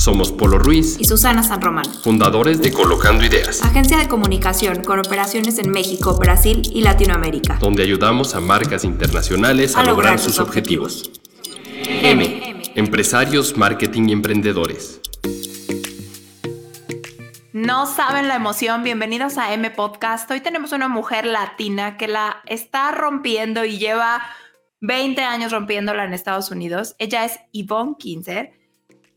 Somos Polo Ruiz y Susana San Román, fundadores de Colocando Ideas, agencia de comunicación con operaciones en México, Brasil y Latinoamérica, donde ayudamos a marcas internacionales a, lograr, sus objetivos. M. Empresarios, marketing y emprendedores. No saben la emoción, bienvenidos a M Podcast. Hoy tenemos una mujer latina que la está rompiendo y lleva 20 años rompiéndola en Estados Unidos. Ella es Yvonne Kinzer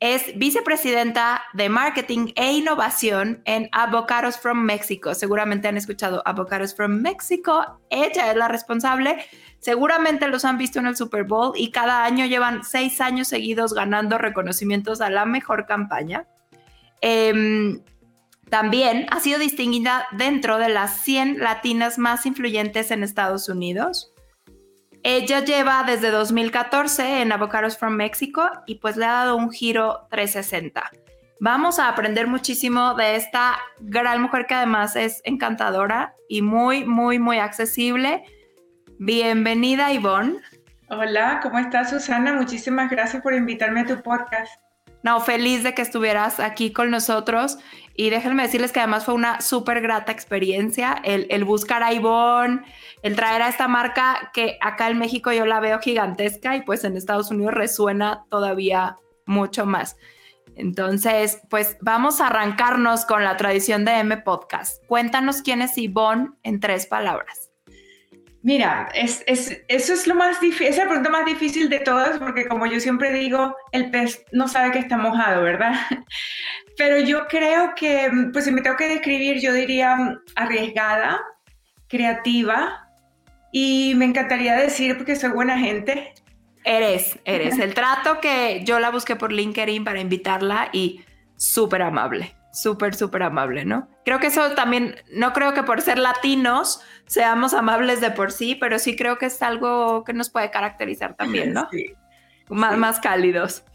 es vicepresidenta de marketing e innovación en Avocados from Mexico. Seguramente han escuchado Avocados from Mexico. Ella es la responsable. Seguramente los han visto en el Super Bowl y cada año llevan seis años seguidos ganando reconocimientos a la mejor campaña. Em, también ha sido distinguida dentro de las 100 latinas más influyentes en Estados Unidos. Ella lleva desde 2014 en Avocados from Mexico y pues le ha dado un giro 360. Vamos a aprender muchísimo de esta gran mujer que además es encantadora y muy, muy, muy accesible. Bienvenida, Ivonne. Hola, ¿cómo estás, Susana? Muchísimas gracias por invitarme a tu podcast. No, feliz de que estuvieras aquí con nosotros y déjenme decirles que además fue una súper grata experiencia el, el, buscar a Ivonne, el traer a esta marca que acá en México yo la veo gigantesca y pues en Estados Unidos resuena todavía mucho más. Entonces, pues vamos a arrancarnos con la tradición de M Podcast. Cuéntanos quién es Ivonne en tres palabras. Mira, es, es, eso es lo más es la pregunta más difícil de todas, porque como yo siempre digo, el pez no sabe que está mojado, ¿verdad? Pero yo creo que, pues si me tengo que describir, yo diría arriesgada, creativa, y me encantaría decir, porque soy buena gente. Eres, eres. El trato que yo la busqué por LinkedIn para invitarla y súper amable súper, súper amable, ¿no? Creo que eso también, no creo que por ser latinos seamos amables de por sí, pero sí creo que es algo que nos puede caracterizar también, ¿no? Sí. Más, más cálidos.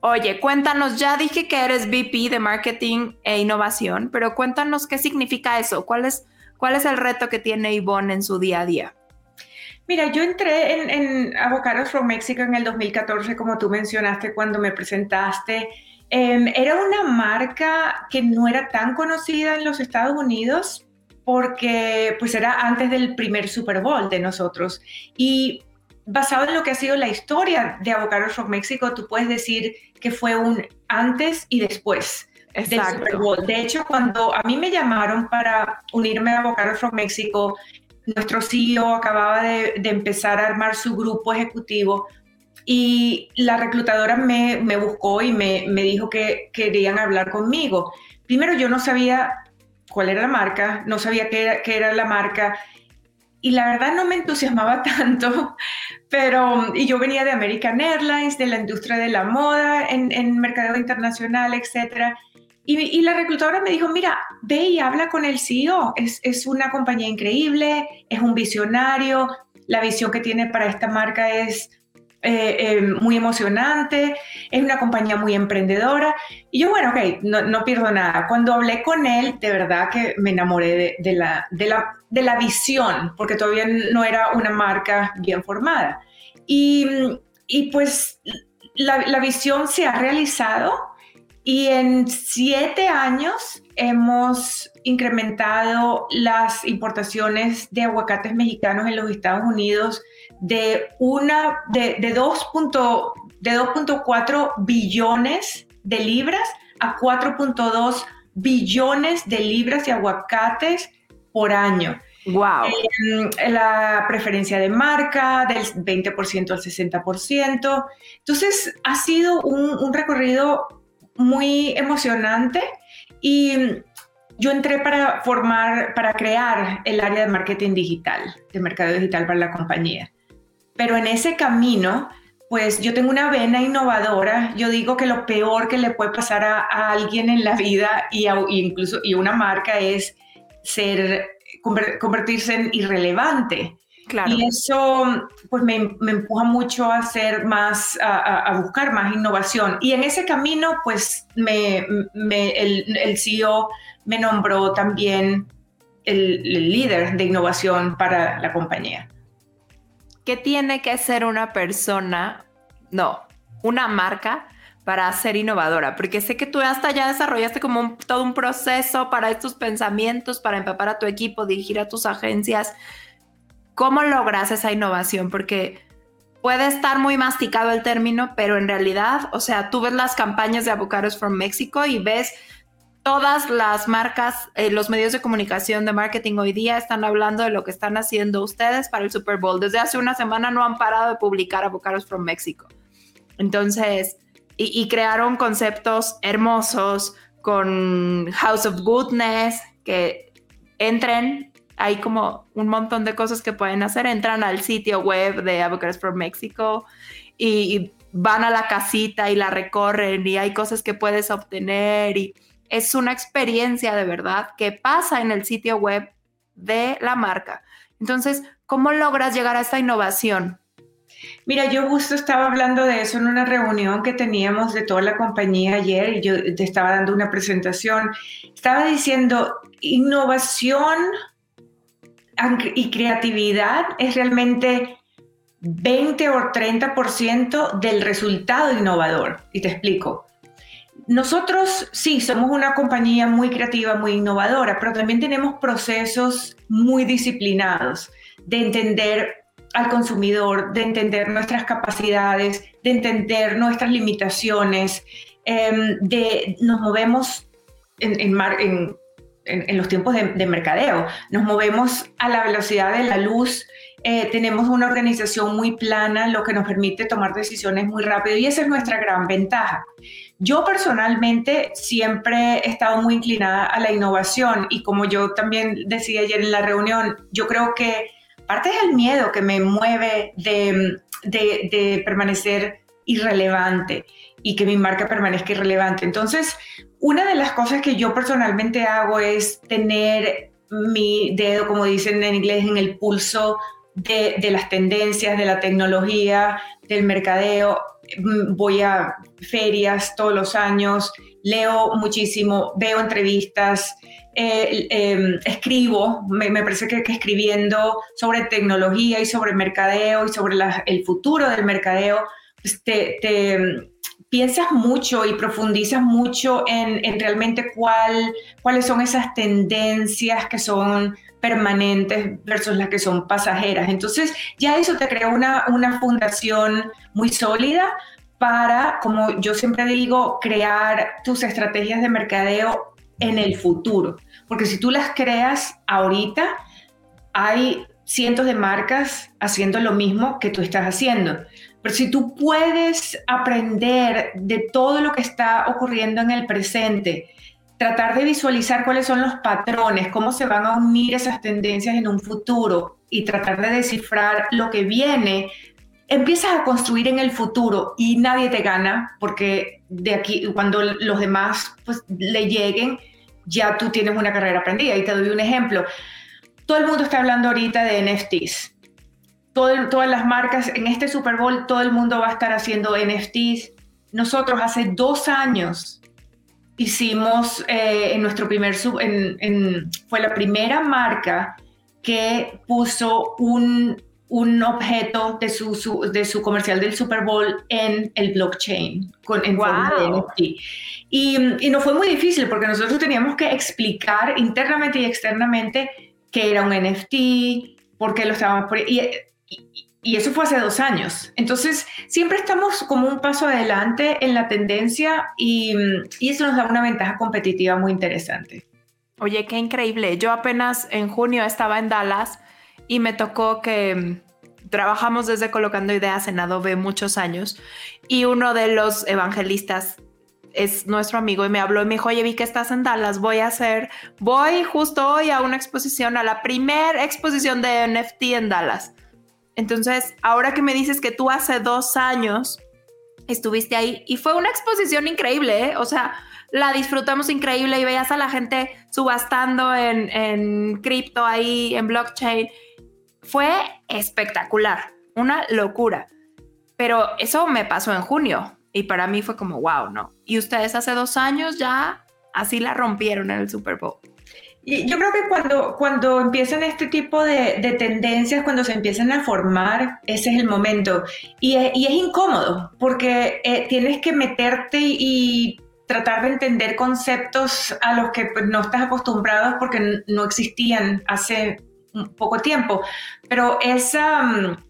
Oye, cuéntanos, ya dije que eres VP de Marketing e Innovación, pero cuéntanos qué significa eso, cuál es, cuál es el reto que tiene Ivonne en su día a día. Mira, yo entré en, en Avocados from Mexico en el 2014, como tú mencionaste cuando me presentaste Em, era una marca que no era tan conocida en los Estados Unidos porque pues era antes del primer Super Bowl de nosotros. Y basado en lo que ha sido la historia de Avocados from México, tú puedes decir que fue un antes y después del Super Bowl. De hecho, cuando a mí me llamaron para unirme a Avocados from México, nuestro CEO acababa de, de empezar a armar su grupo ejecutivo y la reclutadora me, buscó y me, dijo que querían hablar conmigo. Primero yo no sabía cuál era la marca, no sabía qué era, qué era la marca y la verdad no me entusiasmaba tanto, pero y yo venía de American Airlines, de la industria de la moda, en, en mercadeo internacional, etc. Y, la reclutadora me dijo, mira, ve y habla con el CEO, es, es una compañía increíble, es un visionario, la visión que tiene para esta marca es eh, eh, muy emocionante, es una compañía muy emprendedora. Y yo, bueno, ok, no, no pierdo nada. Cuando hablé con él, de verdad que me enamoré de, la, de, la, de la visión, porque todavía no era una marca bien formada. Y, y pues la, la visión se ha realizado y en siete años hemos incrementado las importaciones de aguacates mexicanos en los Estados Unidos de, una, de, de 2.4 billones de libras a 4.2 billones de libras de aguacates por año. Wow. la preferencia de marca del 20% al 60%. Entonces, ha sido un, un recorrido muy emocionante y yo entré para formar, para crear el área de marketing digital, de mercado digital para la compañía. Pero en ese camino, pues yo tengo una vena innovadora. Yo digo que lo peor que le puede pasar a, alguien en la vida y incluso y una marca es ser convertirse en irrelevante. Claro. Y eso pues me, me, empuja mucho a hacer más, a, buscar más innovación. Y en ese camino pues me, me el, el, CEO me nombró también el, el líder de innovación para la compañía. ¿Qué tiene que ser una persona, no, una marca para ser innovadora? Porque sé que tú hasta ya desarrollaste como todo un proceso para estos pensamientos, para empapar a tu equipo, dirigir a tus agencias. ¿Cómo logras esa innovación? Porque puede estar muy masticado el término, pero en realidad, o sea, tú ves las campañas de Avocados from Mexico y ves todas las marcas, eh, los medios de comunicación de marketing hoy día están hablando de lo que están haciendo ustedes para el Super Bowl. Desde hace una semana no han parado de publicar Avocados from Mexico. Entonces, y, crearon conceptos hermosos con House of Goodness, que entren, hay como un montón de cosas que pueden hacer, entran al sitio web de Avocados from Mexico y, van a la casita y la recorren y hay cosas que puedes obtener y es una experiencia de verdad que pasa en el sitio web de la marca. Entonces, ¿cómo logras llegar a esta innovación? Mira, yo justo estaba hablando de eso en una reunión que teníamos de toda la compañía ayer y yo te estaba dando una presentación. Estaba diciendo, innovación y creatividad es realmente 20 o 30% del resultado innovador. Y te explico. Nosotros sí, somos una compañía muy creativa, muy innovadora, pero también tenemos procesos muy disciplinados de entender al consumidor, de entender nuestras capacidades, de entender nuestras limitaciones, em, de nos movemos en, los tiempos de, mercadeo, nos movemos a la velocidad de la luz, eh, tenemos una organización muy plana, lo que nos permite tomar decisiones muy rápido y esa es nuestra gran ventaja. Yo personalmente siempre he estado muy inclinada a la innovación y como yo también decía ayer en la reunión, yo creo que parte es el miedo que me mueve de, permanecer irrelevante y que mi marca permanezca irrelevante. Entonces, una de las cosas que yo personalmente hago es tener mi dedo, como dicen en inglés, en el pulso de, de, las tendencias, de la tecnología, del mercadeo. Voy a ferias todos los años, leo muchísimo, veo entrevistas, eh, em, escribo, me, parece que, escribiendo sobre tecnología y sobre mercadeo y sobre el futuro del mercadeo, pues te, em, piensas mucho y profundizas mucho en, realmente cuál, cuáles son esas tendencias que son permanentes versus las que son pasajeras. Entonces ya eso te crea una, una fundación muy sólida para, como yo siempre digo, crear tus estrategias de mercadeo en el futuro. Porque si tú las creas ahorita, hay cientos de marcas haciendo lo mismo que tú estás haciendo. Pero si tú puedes aprender de todo lo que está ocurriendo en el presente, tratar de visualizar cuáles son los patrones, cómo se van a unir esas tendencias en un futuro y tratar de descifrar lo que viene, empiezas a construir en el futuro y nadie te gana porque de aquí, cuando los demás pues, le lleguen, ya tú tienes una carrera aprendida. Y te doy un ejemplo. Todo el mundo está hablando ahorita de NFTs. todas las marcas en este Super Bowl, todo el mundo va a estar haciendo NFTs. Nosotros hace dos años hicimos eh, en nuestro primer, sub, en, fue la primera marca que puso un, un objeto de su, de su comercial del Super Bowl en el blockchain, con, en forma de NFT. Y, y no fue muy difícil porque nosotros teníamos que explicar internamente y externamente qué era un NFT, por qué lo estábamos por y, y, y, eso fue hace dos años. Entonces, siempre estamos como un paso adelante en la tendencia y, y eso nos da una ventaja competitiva muy interesante. Oye, qué increíble. Yo apenas en junio estaba en Dallas y me tocó que mm, trabajamos desde Colocando Ideas en Adobe muchos años y uno de los evangelistas es nuestro amigo y me habló y me dijo, oye, vi que estás en Dallas, voy a hacer, voy justo hoy a una exposición, a la primera exposición de NFT en Dallas. Entonces, ahora que me dices que tú hace dos años estuviste ahí y fue una exposición increíble, ¿eh? o sea, la disfrutamos increíble y veías a la gente subastando en, en cripto ahí, en blockchain fue espectacular, una locura. Pero eso me pasó en junio y para mí fue como, wow, ¿no? Y ustedes hace dos años ya así la rompieron en el Super Bowl. Y yo creo que cuando, cuando empiezan este tipo de, tendencias, cuando se empiezan a formar, ese es el momento. Y es, incómodo porque eh, tienes que meterte y tratar de entender conceptos a los que pues, no estás acostumbrado porque no existían hace poco tiempo. Pero esa, mm,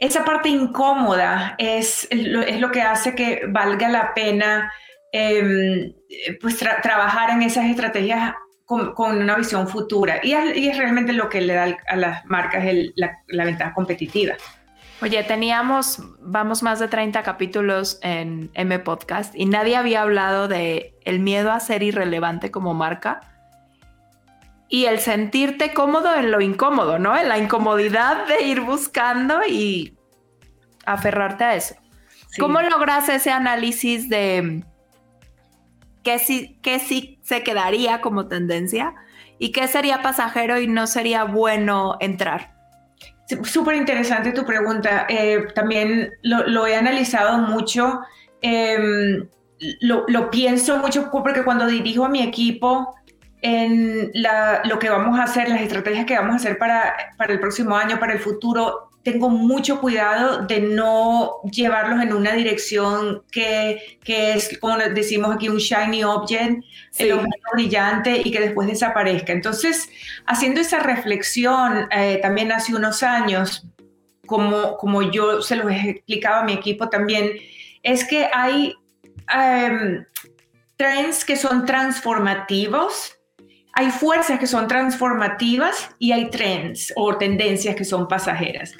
esa parte incómoda es, es lo que hace que valga la pena em, pues, trabajar en esas estrategias con, una visión futura. Y es, realmente lo que le da a las marcas la, la ventaja competitiva. Oye, teníamos, vamos más de 30 capítulos en M Podcast y nadie había hablado de el miedo a ser irrelevante como marca y el sentirte cómodo en lo incómodo, ¿no? En la incomodidad de ir buscando y aferrarte a eso. ¿Cómo logras ese análisis de qué sí, qué sí se quedaría como tendencia y qué sería pasajero y no sería bueno entrar? Súper interesante tu pregunta. Eh, también lo, he analizado mucho. Em, lo, pienso mucho porque cuando dirijo a mi equipo en lo que vamos a hacer, las estrategias que vamos a hacer para, para el próximo año, para el futuro, tengo mucho cuidado de no llevarlos en una dirección que, que es, como decimos aquí, un shiny object, el objeto brillante y que después desaparezca. Entonces, haciendo esa reflexión eh, también hace unos años, como, como yo se lo he explicado a mi equipo también, es que hay em, trends que son transformativos hay fuerzas que son transformativas y hay trends o tendencias que son pasajeras.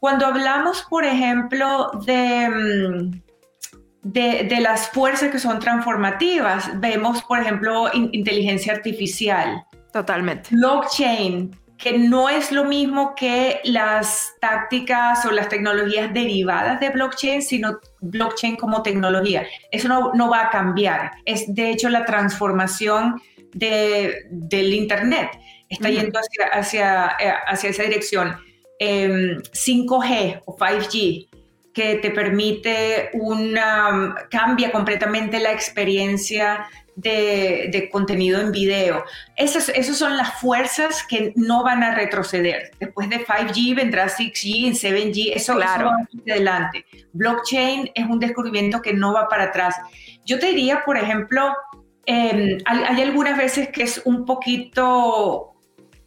Cuando hablamos, por ejemplo, de, mm, de, las fuerzas que son transformativas, vemos, por ejemplo, inteligencia artificial. Totalmente. Blockchain, que no es lo mismo que las tácticas o las tecnologías derivadas de blockchain, sino blockchain como tecnología. Eso no, no va a cambiar. Es de hecho la transformación del Internet. Está yendo hacia, hacia, eh, hacia, esa dirección. 5G em, o 5G que te permite una, cambia completamente la experiencia de, contenido en video. Esas, esas, son las fuerzas que no van a retroceder. Después de 5G vendrá 6G, 7G, eso, claro. va adelante. Blockchain es un descubrimiento que no va para atrás. Yo te diría, por ejemplo, Em, hay, algunas veces que es un poquito,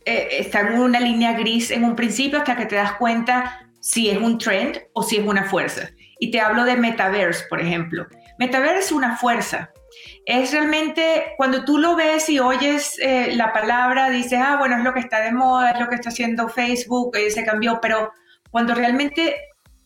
eh, está en una línea gris en un principio hasta que te das cuenta si es un trend o si es una fuerza. Y te hablo de metaverse, por ejemplo. Metaverse es una fuerza. Es realmente cuando tú lo ves y oyes eh, la palabra, dices, ah, bueno, es lo que está de moda, es lo que está haciendo Facebook, eh, se cambió, pero cuando realmente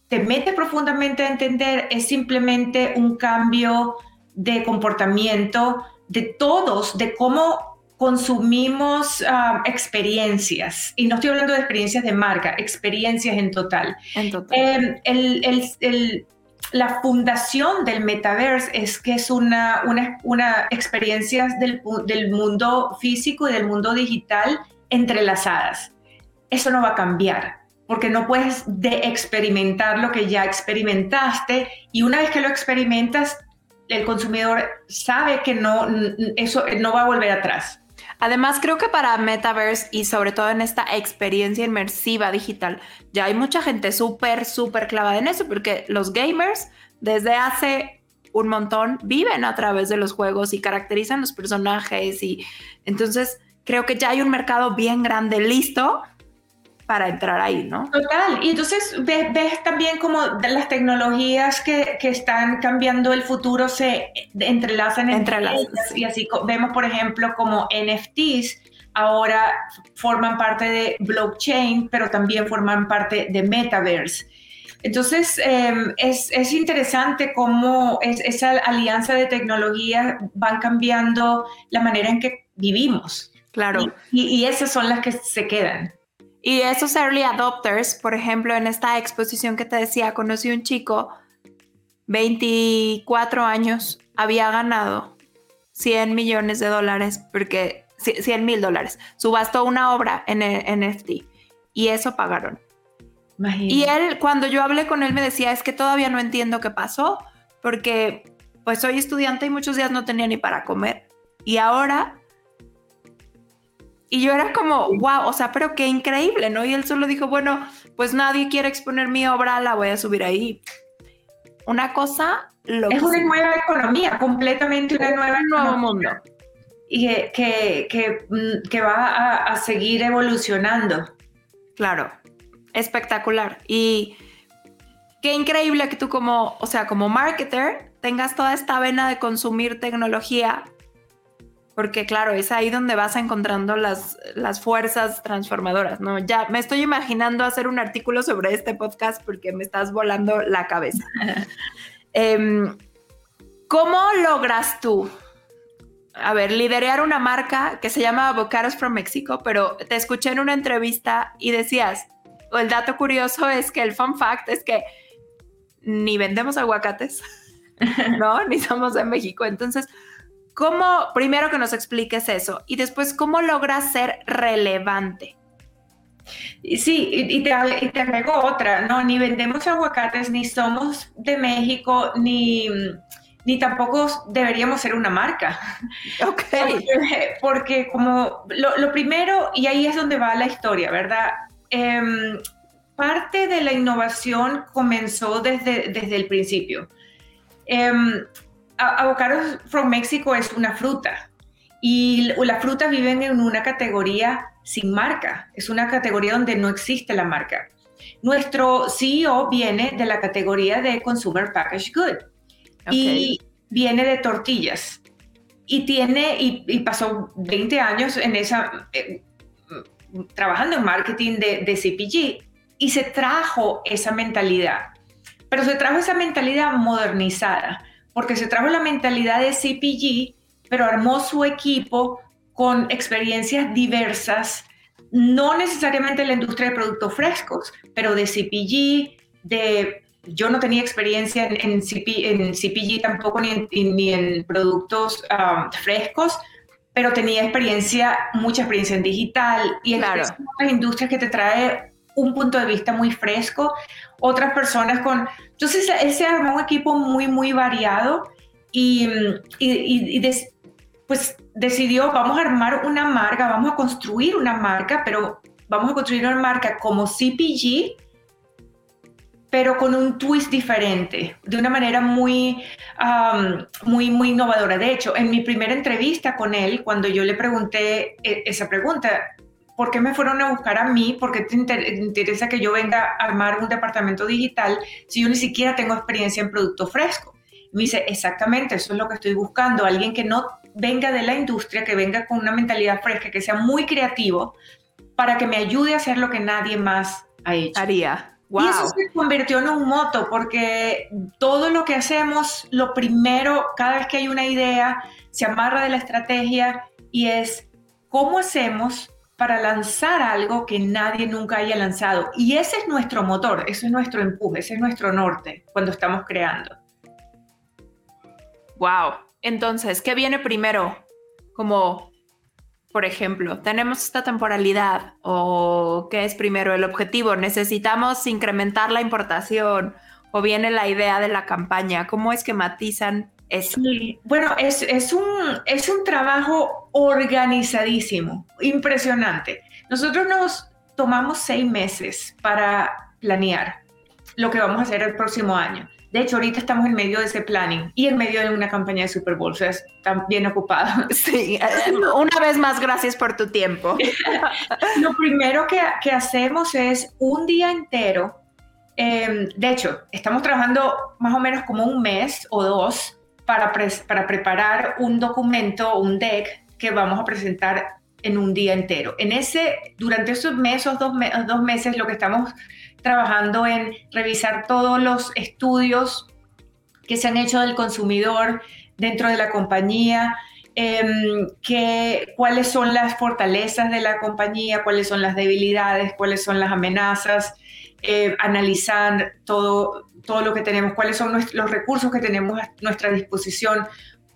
te metes profundamente a entender, es simplemente un cambio de comportamiento de todos, de cómo consumimos ah, experiencias, y no estoy hablando de experiencias de marca, experiencias en total. Em, la fundación del metaverse es que es una, una, una experiencia del, del mundo físico y del mundo digital entrelazadas. Eso no va a cambiar porque no puedes de experimentar lo que ya experimentaste y una vez que lo experimentas el consumidor sabe que no, eso no va a volver atrás. Además, creo que para Metaverse y sobre todo en esta experiencia inmersiva digital, ya hay mucha gente súper, súper clavada en eso, porque los gamers desde hace un montón viven a través de los juegos y caracterizan los personajes y entonces creo que ya hay un mercado bien grande listo para entrar ahí, ¿no? Total. Y entonces ves, también como las tecnologías que, que, están cambiando el futuro se entrelazan entre, las Y así vemos, por ejemplo, como NFTs ahora forman parte de blockchain, pero también forman parte de metaverse. Entonces, em, es, es, interesante cómo es, esa alianza de tecnología van cambiando la manera en que vivimos. Claro. y, y esas son las que se quedan. Y esos early adopters, por ejemplo, en esta exposición que te decía, conocí un chico, 24 años, había ganado 100 millones de dólares, porque 100 mil dólares, subastó una obra en NFT y eso pagaron. Y él, cuando yo hablé con él, me decía, es que todavía no entiendo qué pasó, porque pues soy estudiante y muchos días no tenía ni para comer. Y ahora... Y yo era como, wow, o sea, pero qué increíble, ¿no? Y él solo dijo, bueno, pues nadie quiere exponer mi obra, la voy a subir ahí. Una cosa... Es una nueva economía, completamente una nueva Un nuevo mundo. Y que, que, mm, que, va a, a seguir evolucionando. Claro, espectacular. Y qué increíble que tú como, o sea, como marketer tengas toda esta vena de consumir tecnología, porque claro, es ahí donde vas encontrando las, las fuerzas transformadoras, ¿no? Ya me estoy imaginando hacer un artículo sobre este podcast porque me estás volando la cabeza. Em, ¿Cómo logras tú, a ver, liderar una marca que se llama Avocados from Mexico, pero te escuché en una entrevista y decías, o el dato curioso es que el fun fact es que ni vendemos aguacates, ¿no? Ni somos de México. Entonces, ¿cómo, primero que nos expliques eso y después, cómo logras ser relevante? Sí, y te, agrego otra, ¿no? Ni vendemos aguacates, ni somos de México, ni, ni tampoco deberíamos ser una marca. Ok. Porque, como lo, primero, y ahí es donde va la historia, ¿verdad? Em, parte de la innovación comenzó desde, desde el principio. Eh, avocados from Mexico es una fruta. Y las frutas viven en una categoría sin marca, es una categoría donde no existe la marca. Nuestro CEO viene de la categoría de Consumer Packaged Good. Y viene de tortillas. Y tiene y, pasó 20 años en esa eh, trabajando en marketing de, de CPG y se trajo esa mentalidad, pero se trajo esa mentalidad modernizada, porque se trajo la mentalidad de CPG, pero armó su equipo con experiencias diversas, no necesariamente en la industria de productos frescos, pero de CPG, de... Yo no tenía experiencia en, CPG tampoco, ni en, ni en productos um, frescos, pero tenía experiencia, mucha experiencia en digital y en otras industrias que te trae un punto de vista muy fresco, otras personas con... Entonces, él se armó un equipo muy, muy variado y, y, pues decidió, vamos a armar una marca, vamos a construir una marca, pero vamos a construir una marca como CPG, pero con un twist diferente, de una manera muy, muy, muy innovadora. De hecho, en mi primera entrevista con él, cuando yo le pregunté eh, esa pregunta, ¿por qué me fueron a buscar a mí? ¿Por qué te interesa que yo venga a armar un departamento digital si yo ni siquiera tengo experiencia en producto fresco? me dice, exactamente, eso es lo que estoy buscando, alguien que no venga de la industria, que venga con una mentalidad fresca, que sea muy creativo, para que me ayude a hacer lo que nadie más ha hecho. Haría. Y eso se convirtió en un moto, porque todo lo que hacemos, lo primero, cada vez que hay una idea, se amarra de la estrategia y es cómo hacemos para lanzar algo que nadie nunca haya lanzado. Y ese es nuestro motor, ese es nuestro empuje, ese es nuestro norte cuando estamos creando. Wow. Entonces, ¿qué viene primero? Como por ejemplo, tenemos esta temporalidad o qué es primero el objetivo, necesitamos incrementar la importación o viene la idea de la campaña, ¿cómo es bueno, es, es, un, es un trabajo organizadísimo, impresionante. Nosotros nos tomamos seis meses para planear lo que vamos a hacer el próximo año. De hecho, ahorita estamos en medio de ese planning y en medio de una campaña de Super Bowl, o sea, están bien ocupados. Sí, una vez más, gracias por tu tiempo. Lo primero que, que, hacemos es un día entero. Em, de hecho, estamos trabajando más o menos como un mes o dos para, para preparar un documento, un deck que vamos a presentar en un día entero. En ese, durante esos meses, dos, dos meses, lo que estamos trabajando en revisar todos los estudios que se han hecho del consumidor dentro de la compañía, em, cuáles son las fortalezas de la compañía, cuáles son las debilidades, cuáles son las amenazas, eh, analizar todo, todo lo que tenemos, cuáles son los recursos que tenemos a nuestra disposición,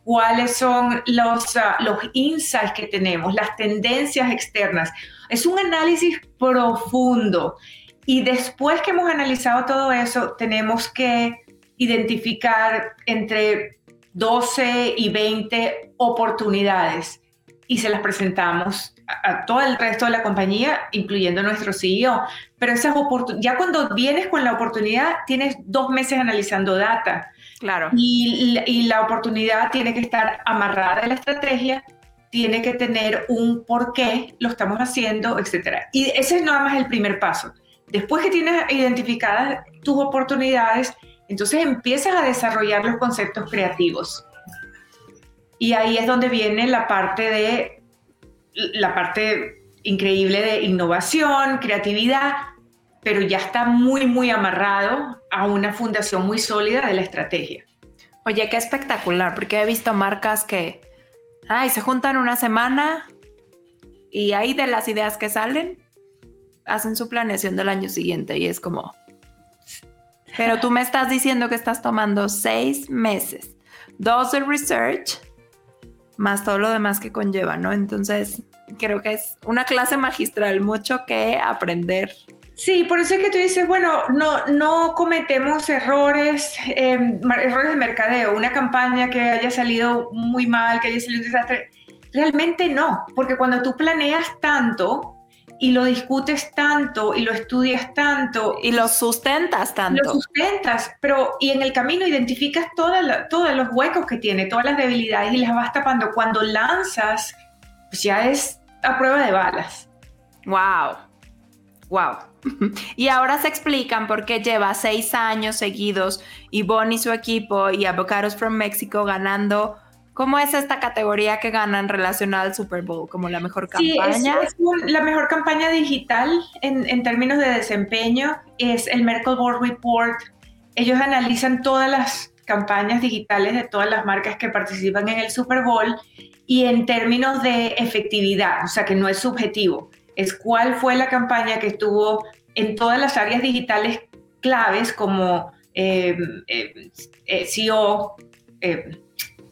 cuáles son los, los insights que tenemos, las tendencias externas. Es un análisis profundo. Y después que hemos analizado todo eso, tenemos que identificar entre 12 y 20 oportunidades y se las presentamos a, todo el resto de la compañía, incluyendo nuestro CEO. Pero esas ya cuando vienes con la oportunidad, tienes dos meses analizando data. Claro. Y, y la oportunidad tiene que estar amarrada a la estrategia, tiene que tener un por qué lo estamos haciendo, etc. Y ese es nada más el primer paso. Después que tienes identificadas tus oportunidades, entonces empiezas a desarrollar los conceptos creativos. Y ahí es donde viene la parte de la parte increíble de innovación, creatividad, pero ya está muy, muy amarrado a una fundación muy sólida de la estrategia. Oye, qué espectacular, porque he visto marcas que, ay, se juntan una semana y ahí de las ideas que salen, hacen su planeación del año siguiente y es como, pero tú me estás diciendo que estás tomando seis meses, dos de research, más todo lo demás que conlleva, ¿no? Entonces, creo que es una clase magistral, mucho que aprender. Sí, por eso es que tú dices, bueno, no, no cometemos errores, em, errores de mercadeo, una campaña que haya salido muy mal, que haya salido un desastre. Realmente no, porque cuando tú planeas tanto, y lo discutes tanto y lo estudias tanto. Y lo sustentas tanto. Lo sustentas, pero y en el camino identificas toda todos los huecos que tiene, todas las debilidades y las vas tapando. Cuando lanzas, pues ya es a prueba de balas. ¡Wow! ¡Wow! y ahora se explican por qué lleva seis años seguidos y Bonnie y su equipo y Avocados from Mexico ganando ¿Cómo es esta categoría que ganan relacionada al Super Bowl? ¿Como la mejor campaña? Sí, es, la mejor campaña digital en, términos de desempeño. Es el Merkle Board Report. Ellos analizan todas las campañas digitales de todas las marcas que participan en el Super Bowl y en términos de efectividad, o sea que no es subjetivo, es cuál fue la campaña que estuvo en todas las áreas digitales claves como eh, eh, SEO, eh,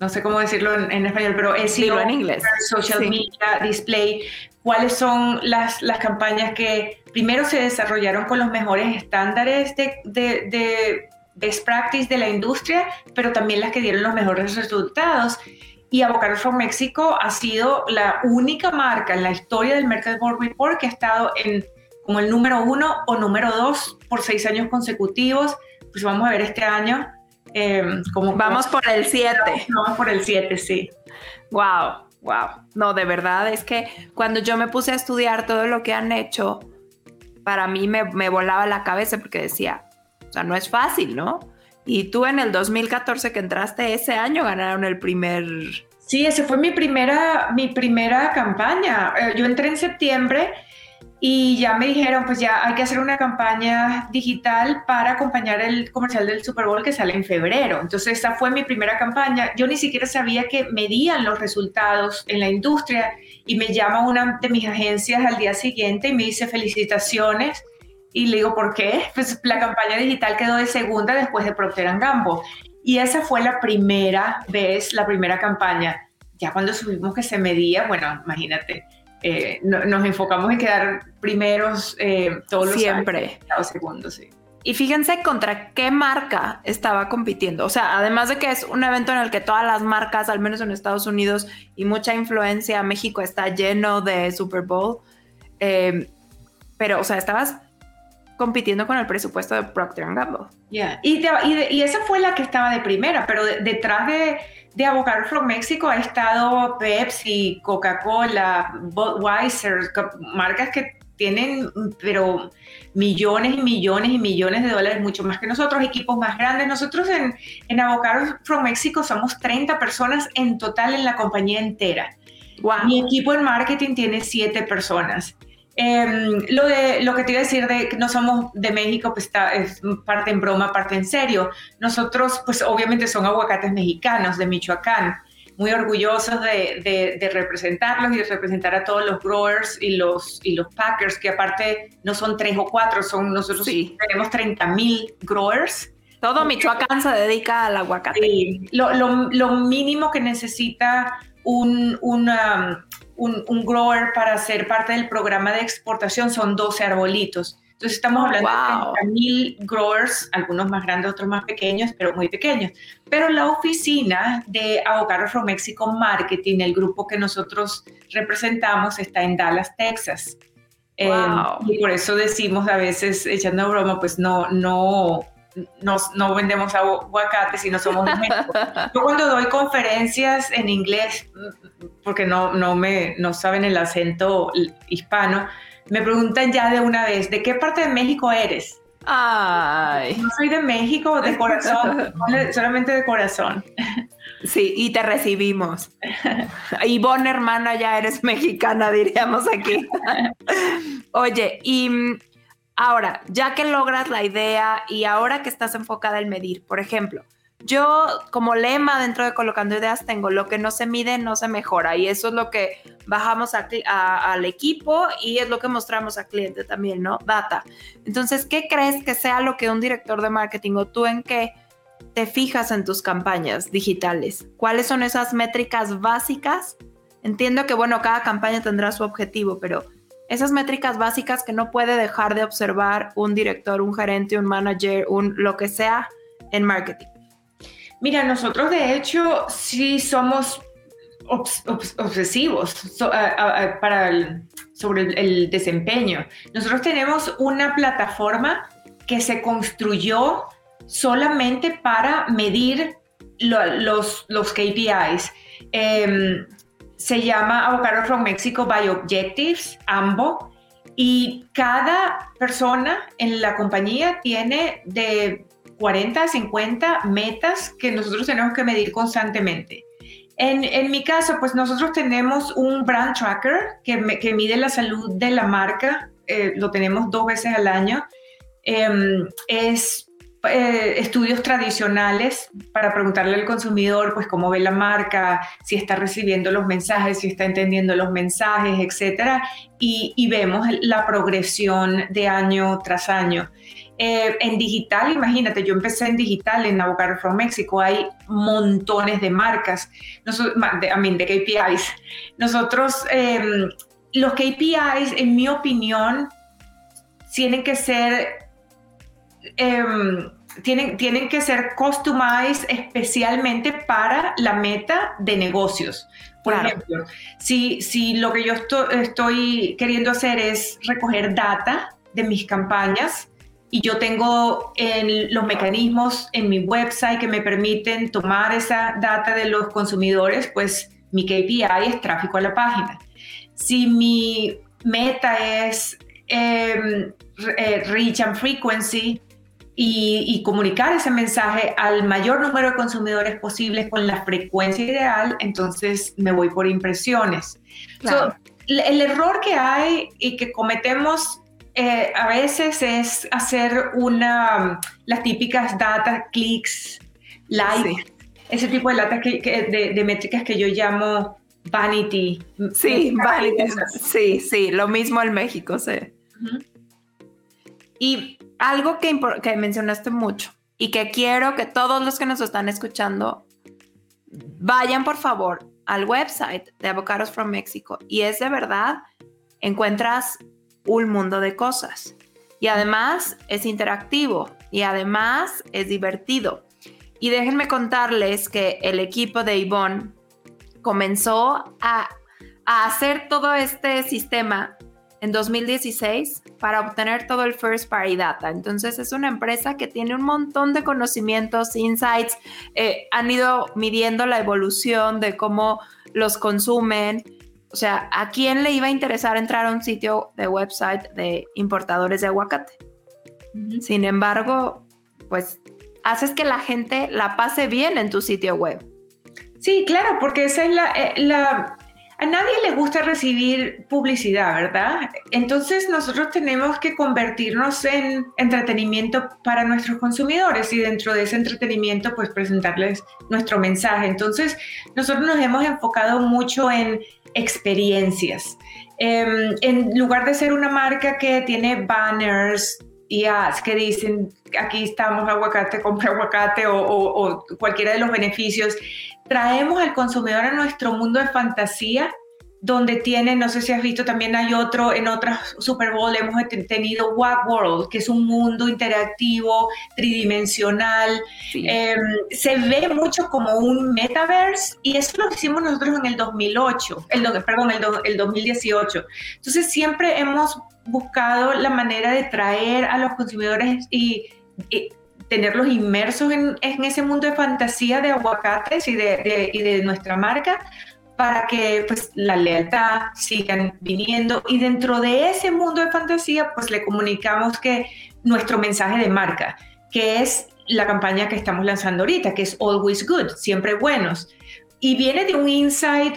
no sé cómo decirlo en, español, pero es en inglés. social media, display, cuáles son las, las campañas que primero se desarrollaron con los mejores estándares de, de, best practice de la industria, pero también las que dieron los mejores resultados. Y Avocados from México ha sido la única marca en la historia del Mercado Board Report que ha estado en como el número uno o número dos por seis años consecutivos. Pues vamos a ver este año Em, como, vamos por el 7. Vamos por el 7, sí. Wow, wow. No, de verdad es que cuando yo me puse a estudiar todo lo que han hecho, para mí me, me volaba la cabeza porque decía, o sea, no es fácil, ¿no? Y tú en el 2014 que entraste ese año ganaron el primer... Sí, esa fue mi primera, mi primera campaña. Eh, yo entré en septiembre y ya me dijeron, pues ya hay que hacer una campaña digital para acompañar el comercial del Super Bowl que sale en febrero. Entonces, esa fue mi primera campaña. Yo ni siquiera sabía que medían los resultados en la industria y me llama una de mis agencias al día siguiente y me dice felicitaciones. Y le digo, ¿por qué? Pues la campaña digital quedó de segunda después de Procter Gamble. Y esa fue la primera vez, la primera campaña. Ya cuando subimos que se medía, bueno, imagínate, eh, nos enfocamos en quedar primeros eh, todos los Siempre. Años, segundos, sí. Y fíjense contra qué marca estaba compitiendo. O sea, además de que es un evento en el que todas las marcas, al menos en Estados Unidos, y mucha influencia, México está lleno de Super Bowl. Eh, pero, o sea, estabas compitiendo con el presupuesto de Procter Gamble. Ya, y, y, esa fue la que estaba de primera, pero detrás de, de Avocado from México ha estado Pepsi, Coca-Cola, Budweiser, marcas que tienen, pero millones y millones y millones de dólares, mucho más que nosotros, equipos más grandes. Nosotros en, en Avocado from México somos 30 personas en total en la compañía entera. Mi equipo en marketing tiene 7 personas. Em, lo, de, lo que te iba a decir de que no somos de México, pues está, es parte en broma, parte en serio. Nosotros, pues obviamente son aguacates mexicanos de Michoacán, muy orgullosos de, de, representarlos y de representar a todos los growers y los, y los packers, que aparte no son tres o cuatro, son nosotros tenemos 30 mil growers. Todo Michoacán se dedica al aguacate. Sí, lo, lo, lo mínimo que necesita un, una un, un, grower para ser parte del programa de exportación son 12 arbolitos. Entonces estamos hablando de mil growers, algunos más grandes, otros más pequeños, pero muy pequeños. Pero la oficina de Avocados from Mexico Marketing, el grupo que nosotros representamos, está en Dallas, Texas. Eh, y por eso decimos a veces, echando broma, pues no, no, no, no vendemos aguacate si no somos de México. Yo cuando doy conferencias en inglés, porque no, no, me, no saben el acento hispano, me preguntan ya de una vez, ¿de qué parte de México eres? Ay. No soy de México, de corazón, solamente de corazón. Sí, y te recibimos. Ivonne, hermana, ya eres mexicana, diríamos aquí. Oye, y ahora, ya que logras la idea y ahora que estás enfocada en medir, por ejemplo, yo como lema dentro de Colocando Ideas tengo lo que no se mide no se mejora y eso es lo que bajamos al equipo y es lo que mostramos al cliente también, ¿no? Data. Entonces, ¿qué crees que sea lo que un director de marketing o tú en qué te fijas en tus campañas digitales? ¿Cuáles son esas métricas básicas? Entiendo que, bueno, cada campaña tendrá su objetivo, pero esas métricas básicas que no puede dejar de observar un director, un gerente, un manager, un lo que sea en marketing. Mira, nosotros de hecho sí somos obsesivos para sobre el, desempeño. Nosotros tenemos una plataforma que se construyó solamente para medir los, los KPIs. Em, se llama Avocado from Mexico by Objectives, AMBO, y cada persona en la compañía tiene de 40, 50 metas que nosotros tenemos que medir constantemente. En, en mi caso, pues nosotros tenemos un brand tracker que, que mide la salud de la marca, eh, lo tenemos dos veces al año. Em, es eh, estudios tradicionales para preguntarle al consumidor pues cómo ve la marca, si está recibiendo los mensajes, si está entendiendo los mensajes, etcétera, y, vemos la progresión de año tras año. Eh, en digital, imagínate, yo empecé en digital en Avocado from México, hay montones de marcas, de, I mean, de KPIs. Nosotros, em, los KPIs, en mi opinión, tienen que ser, em, tienen, tienen que ser customized especialmente para la meta de negocios. Por ejemplo, si, si lo que yo estoy queriendo hacer es recoger data de mis campañas, y yo tengo en los mecanismos en mi website que me permiten tomar esa data de los consumidores, pues mi KPI es tráfico a la página. Si mi meta es em, eh, reach and frequency y, comunicar ese mensaje al mayor número de consumidores posibles con la frecuencia ideal, entonces me voy por impresiones. el error que hay y que cometemos eh, a veces es hacer una, las típicas data, clics, likes, ese tipo de, data de, métricas que yo llamo vanity. Sí, vanity. Sí, sí, lo mismo en México, sí. Y algo que, mencionaste mucho y que quiero que todos los que nos están escuchando vayan por favor al website de Avocados from Mexico y es de verdad, encuentras un mundo de cosas. Y además es interactivo y además es divertido. Y déjenme contarles que el equipo de Yvonne comenzó a hacer todo este sistema en 2016 para obtener todo el first party data. Entonces es una empresa que tiene un montón de conocimientos, insights, eh, han ido midiendo la evolución de cómo los consumen, o sea, ¿a quién le iba a interesar entrar a un sitio de website de importadores de aguacate? Sin embargo, pues haces que la gente la pase bien en tu sitio web. Sí, claro, porque esa es la, eh, la, a nadie le gusta recibir publicidad, ¿verdad? Entonces nosotros tenemos que convertirnos en entretenimiento para nuestros consumidores y dentro de ese entretenimiento pues presentarles nuestro mensaje. Entonces nosotros nos hemos enfocado mucho en experiencias. Em, en lugar de ser una marca que tiene banners y ads que dicen aquí estamos aguacate, compra aguacate o, o cualquiera de los beneficios, traemos al consumidor a nuestro mundo de fantasía donde tienen, no sé si has visto, también hay otro, en otras Super Bowl hemos tenido What World, que es un mundo interactivo, tridimensional. Em, se ve mucho como un metaverse y eso lo hicimos nosotros en el 2008, el, perdón, el, el 2018. Entonces siempre hemos buscado la manera de traer a los consumidores y, tenerlos inmersos en, ese mundo de fantasía de aguacates y de, y de nuestra marca para que pues la lealtad sigan viniendo y dentro de ese mundo de fantasía pues le comunicamos que nuestro mensaje de marca, que es la campaña que estamos lanzando ahorita, que es Always Good, siempre buenos. Y viene de un insight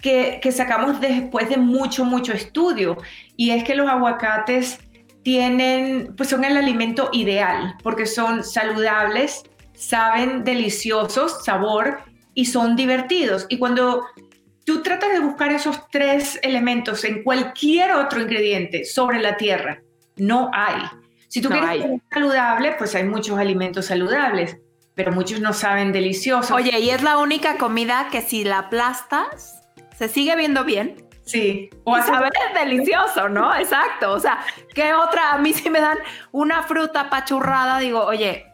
que, que sacamos después de mucho, mucho estudio, y es que los aguacates tienen, pues son el alimento ideal, porque son saludables, saben deliciosos, sabor, y son divertidos. Y cuando tú tratas de buscar esos tres elementos en cualquier otro ingrediente sobre la tierra, no hay. Si tú quieres ser saludable, pues hay muchos alimentos saludables, pero muchos no saben deliciosos. Oye, y es la única comida que si la aplastas, se sigue viendo bien. Sí. O a saber delicioso, ¿no? Exacto. O sea, ¿qué otra? A mí si me dan una fruta pachurrada, digo, oye,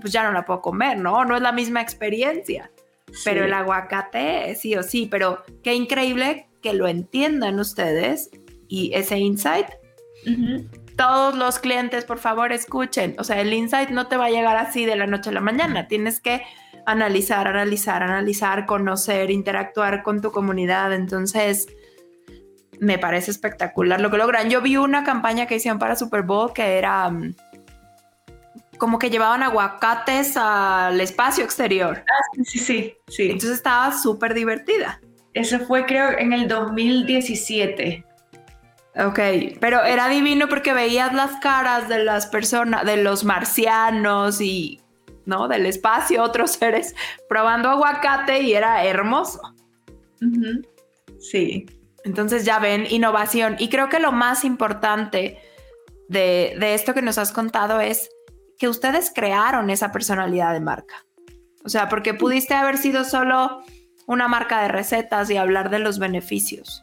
pues ya no la puedo comer, ¿no? No es la misma experiencia. Pero el aguacate, sí o sí, pero qué increíble que lo entiendan ustedes y ese insight. Todos los clientes, por favor, escuchen. O sea, el insight no te va a llegar así de la noche a la mañana. Tienes que analizar, analizar, analizar, conocer, interactuar con tu comunidad. Entonces, me parece espectacular lo que logran. Yo vi una campaña que hicieron para Super Bowl que era mm, como que llevaban aguacates al espacio exterior. Ah, sí, sí, sí. Entonces estaba súper divertida. Eso fue creo en el 2017. Ok, pero era divino porque veías las caras de las personas, de los marcianos y, ¿no? Del espacio, otros seres probando aguacate y era hermoso. Sí. Entonces ya ven, innovación. Y creo que lo más importante de, de esto que nos has contado es que ustedes crearon esa personalidad de marca. O sea, porque pudiste haber sido solo una marca de recetas y hablar de los beneficios,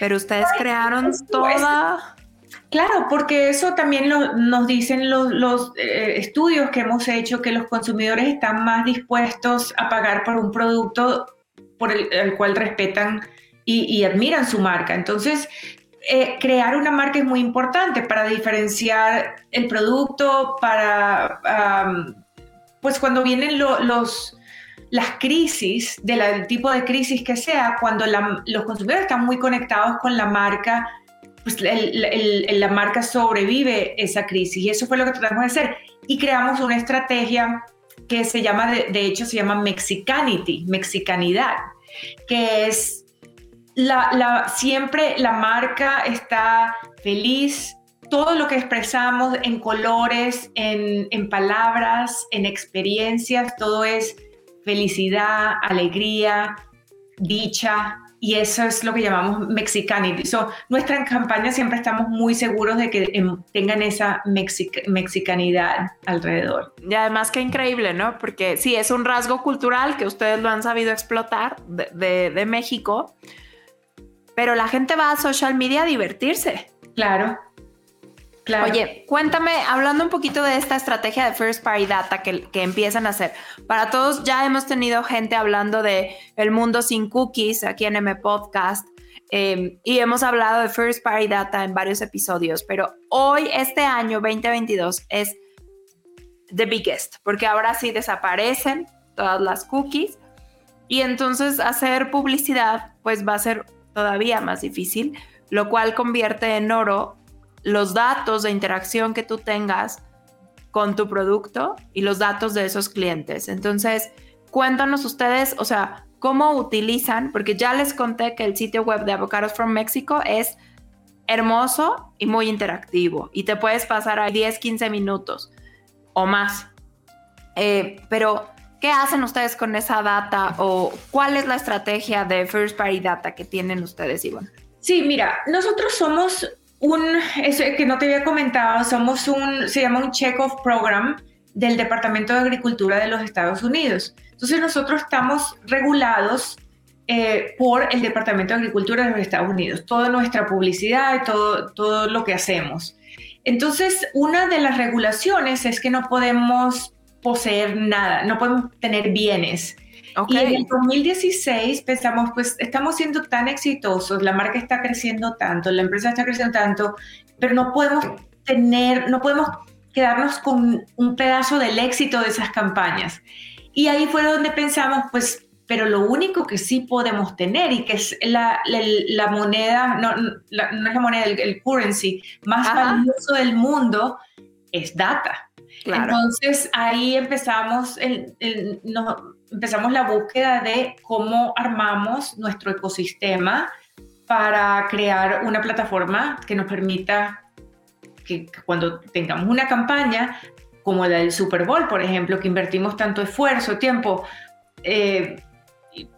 pero ustedes crearon toda... Claro, porque eso también nos dicen los, eh, estudios que hemos hecho, que los consumidores están más dispuestos a pagar por un producto por el, cual respetan y, y, admiran su marca. Entonces, eh, crear una marca es muy importante para diferenciar el producto, para, pues cuando vienen los, las crisis, del tipo de crisis que sea, cuando los consumidores están muy conectados con la marca, pues la marca sobrevive esa crisis. Y eso fue lo que tratamos de hacer. Y creamos una estrategia que se llama, de, de hecho, se llama Mexicanity, mexicanidad, que es la, siempre la marca está feliz, todo lo que expresamos en colores, en, palabras, en experiencias, todo es felicidad, alegría, dicha, y eso es lo que llamamos mexicanity. So, nuestra campaña siempre estamos muy seguros de que em, tengan esa mexicanidad alrededor. Y además qué increíble, ¿no? Porque sí, es un rasgo cultural que ustedes lo han sabido explotar de, de México pero la gente va a social media a divertirse. Claro. Claro. Oye, cuéntame, hablando un poquito de esta estrategia de First Party Data que, empiezan a hacer. Para todos, ya hemos tenido gente hablando de el mundo sin cookies aquí en M Podcast em, y hemos hablado de First Party Data en varios episodios, pero hoy, este año 2022, es the biggest, porque ahora sí desaparecen todas las cookies y entonces hacer publicidad pues va a ser todavía más difícil, lo cual convierte en oro los datos de interacción que tú tengas con tu producto y los datos de esos clientes. Entonces, cuéntanos ustedes, o sea, cómo utilizan, porque ya les conté que el sitio web de Avocados from Mexico es hermoso y muy interactivo y te puedes pasar a 10, 15 minutos o más. Eh, pero ¿Qué hacen ustedes con esa data o cuál es la estrategia de First Party Data que tienen ustedes, Ivonne? Sí, mira, nosotros somos un, eso que no te había comentado, somos un, se llama un check-off program del Departamento de Agricultura de los Estados Unidos. Entonces nosotros estamos regulados eh, por el Departamento de Agricultura de los Estados Unidos, toda nuestra publicidad y todo, todo lo que hacemos. Entonces, una de las regulaciones es que no podemos poseer nada, no podemos tener bienes. Y en el 2016 pensamos, pues estamos siendo tan exitosos, la marca está creciendo tanto, la empresa está creciendo tanto, pero no podemos tener, no podemos quedarnos con un pedazo del éxito de esas campañas. Y ahí fue donde pensamos, pues, pero lo único que sí podemos tener y que es la, la, moneda, no, no, es la moneda, el, currency más valioso del mundo, es data. Entonces ahí empezamos, el, empezamos la búsqueda de cómo armamos nuestro ecosistema para crear una plataforma que nos permita que cuando tengamos una campaña como la del Super Bowl, por ejemplo, que invertimos tanto esfuerzo, tiempo eh,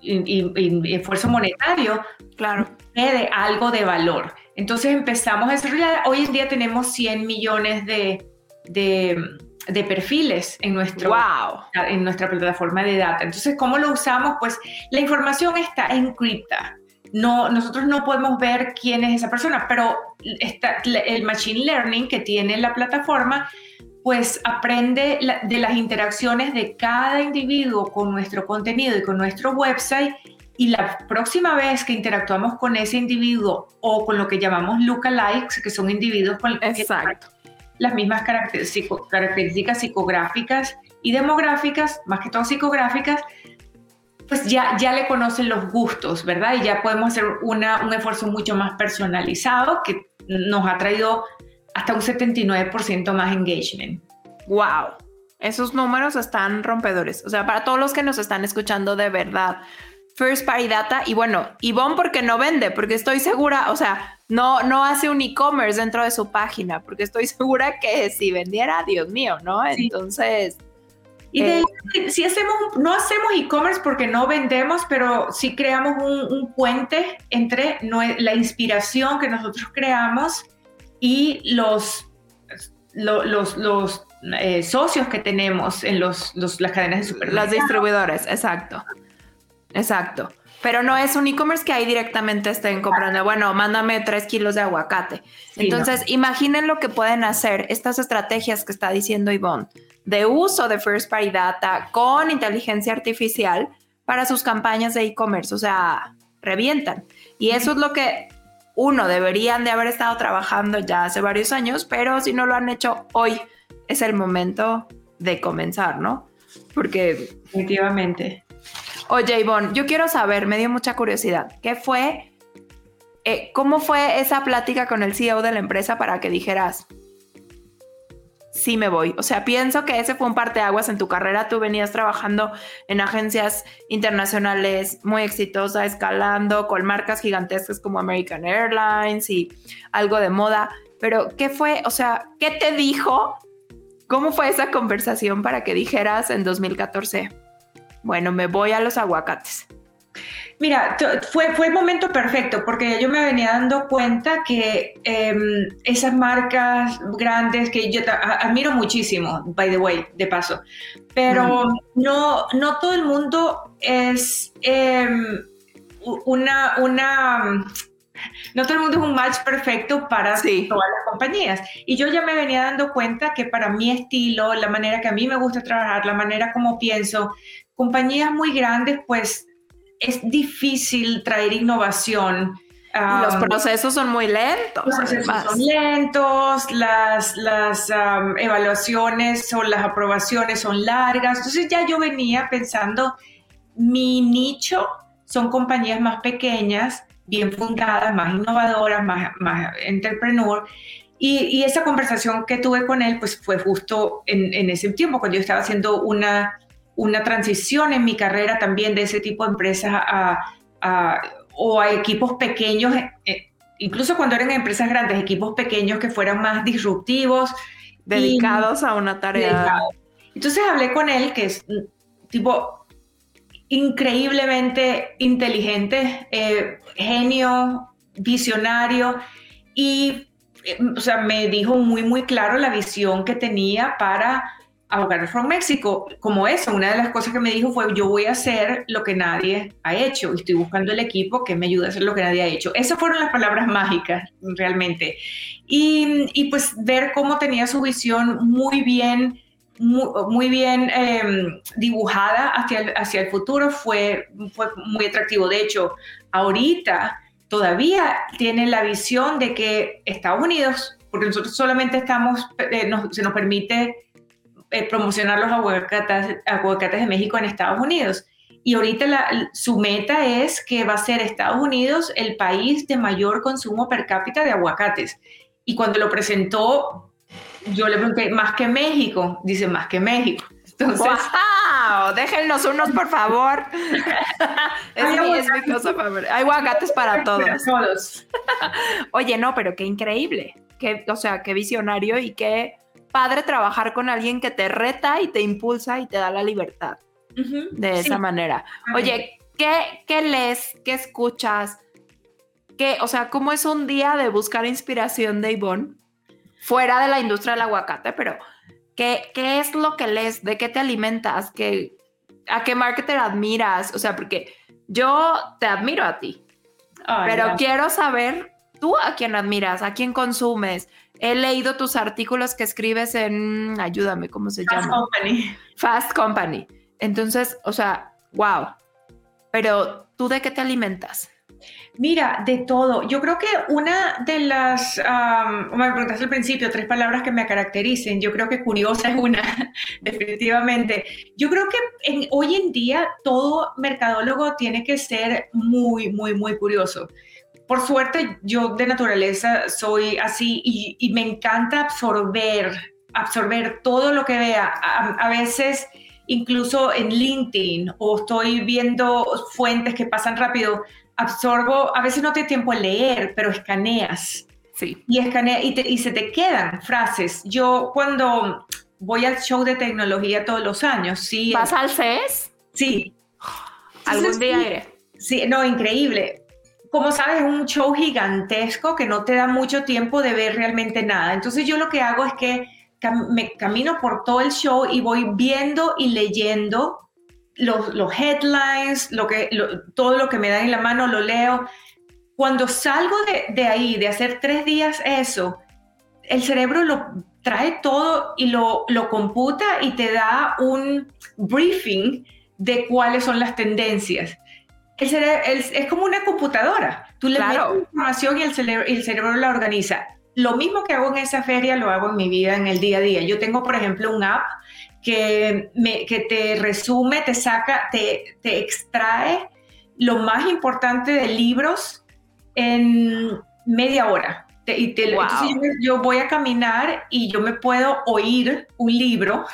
y, esfuerzo monetario, claro, de algo de valor. Entonces empezamos a desarrollar, hoy en día tenemos 100 millones de, de, perfiles en, nuestro, wow. en nuestra plataforma de data. Entonces, ¿cómo lo usamos? Pues la información está encriptada no, nosotros no podemos ver quién es esa persona, pero el machine learning que tiene la plataforma, pues aprende de las interacciones de cada individuo con nuestro contenido y con nuestro website y la próxima vez que interactuamos con ese individuo o con lo que llamamos lookalikes, que son individuos con las mismas características psicográficas y demográficas, más que todo psicográficas, pues ya, ya le conocen los gustos, ¿verdad? Y ya podemos hacer una, un esfuerzo mucho más personalizado que nos ha traído hasta un 79% más engagement. ¡Wow! Esos números están rompedores. O sea, para todos los que nos están escuchando de verdad, First Party Data, y bueno, Ivonne porque no vende, porque estoy segura, o sea, no, no hace un e-commerce dentro de su página, porque estoy segura que si vendiera, Dios mío, ¿no? Entonces, y de, eh, si hacemos, no hacemos e-commerce porque no vendemos, pero sí creamos un, puente entre la inspiración que nosotros creamos y los, los, los, eh, socios que tenemos en los, las cadenas de supermercados. Las distribuidores, exacto. Exacto. Pero no es un e-commerce que ahí directamente estén comprando. Bueno, mándame tres kilos de aguacate. Entonces, imaginen lo que pueden hacer estas estrategias que está diciendo Ivonne de uso de First Party Data con inteligencia artificial para sus campañas de e-commerce. O sea, revientan. Y eso es lo que uno deberían de haber estado trabajando ya hace varios años, pero si no lo han hecho hoy, es el momento de comenzar, ¿no? Porque... Definitivamente. Oye, Ivonne, yo quiero saber, me dio mucha curiosidad, ¿qué fue, eh, cómo fue esa plática con el CEO de la empresa para que dijeras, sí me voy. O sea, pienso que ese fue un parteaguas en tu carrera. Tú venías trabajando en agencias internacionales muy exitosas, escalando con marcas gigantescas como American Airlines y algo de moda. Pero, ¿qué fue? O sea, ¿qué te dijo? ¿Cómo fue esa conversación para que dijeras en 2014, bueno, me voy a los aguacates? Mira, fue, fue el momento perfecto porque yo me venía dando cuenta que em, esas marcas grandes que yo admiro muchísimo, by the way, de paso, pero no, no todo el mundo es em, una, una, no todo el mundo es un match perfecto para todas las compañías. Y yo ya me venía dando cuenta que para mi estilo, la manera que a mí me gusta trabajar, la manera como pienso, compañías muy grandes, pues es difícil traer innovación. los procesos son muy lentos. Los procesos son lentos, las, las evaluaciones o las aprobaciones son largas. Entonces ya yo venía pensando, mi nicho son compañías más pequeñas, bien fundadas, más innovadoras, más, más entrepreneur. Y, y, esa conversación que tuve con él, pues fue justo en, en ese tiempo, cuando yo estaba haciendo una una transición en mi carrera también de ese tipo de empresas a, o a equipos pequeños, eh, incluso cuando eran empresas grandes, equipos pequeños que fueran más disruptivos. Dedicados a una tarea. Entonces hablé con él, que es tipo increíblemente inteligente, eh, genio, visionario, y eh, o sea, me dijo muy, muy claro la visión que tenía para Avocados from México, como eso, una de las cosas que me dijo fue, yo voy a hacer lo que nadie ha hecho y estoy buscando el equipo que me ayude a hacer lo que nadie ha hecho. Esas fueron las palabras mágicas, realmente. Y, y pues ver cómo tenía su visión muy bien, muy, bien em, dibujada hacia el, hacia el futuro fue, fue muy atractivo. De hecho, ahorita todavía tiene la visión de que Estados Unidos, porque nosotros solamente estamos, eh, se nos permite eh, promocionar los aguacates, aguacates de México en Estados Unidos. Y ahorita su meta es que va a ser Estados Unidos el país de mayor consumo per cápita de aguacates. Y cuando lo presentó, yo le pregunté, ¿más que México? Dice, más que México. Entonces, ¡Wow! Déjennos unos, por favor. es, mi, es mi cosa favorita. Hay aguacates para todos. todos. Oye, no, pero qué increíble. Qué, o sea, qué visionario y qué padre trabajar con alguien que te reta y te impulsa y te da la libertad de esa manera. Oye, ¿qué, ¿qué, lees? ¿Qué escuchas? ¿Qué, o sea, ¿cómo es un día de buscar inspiración de Ivonne? Fuera de la industria del aguacate, pero ¿qué, qué es lo que lees? ¿De qué te alimentas? ¿Qué, ¿A qué marketer admiras? O sea, porque yo te admiro a ti, pero quiero saber tú a quién admiras, a quién consumes, He leído tus artículos que escribes en, ayúdame, ¿cómo se llama? Fast Company. Fast Company. Entonces, o sea, wow. Pero tú de qué te alimentas? Mira, de todo. Yo creo que una de las, me preguntaste al principio, tres palabras que me caractericen. Yo creo que curiosa es una, definitivamente. Yo creo que hoy en día todo mercadólogo tiene que ser muy, muy, muy curioso por suerte yo de naturaleza soy así y, me encanta absorber, absorber todo lo que vea. A, veces incluso en LinkedIn o estoy viendo fuentes que pasan rápido, absorbo, a veces no te tiempo a leer, pero escaneas. Sí. Y, escanea, y, y se te quedan frases. Yo cuando voy al show de tecnología todos los años, sí. ¿Vas al CES? Sí. Algún día iré. Sí, no, increíble como sabes, es un show gigantesco que no te da mucho tiempo de ver realmente nada. Entonces yo lo que hago es que me camino por todo el show y voy viendo y leyendo los, headlines, lo que, todo lo que me da en la mano lo leo. Cuando salgo de, ahí, de hacer tres días eso, el cerebro lo trae todo y lo computa y te da un briefing de cuáles son las tendencias es como una computadora. Tú le metes información y el, cerebro, el cerebro la organiza. Lo mismo que hago en esa feria lo hago en mi vida, en el día a día. Yo tengo, por ejemplo, un app que, me, que te resume, te saca, te, te extrae lo más importante de libros en media hora. y entonces yo, voy a caminar y yo me puedo oír un libro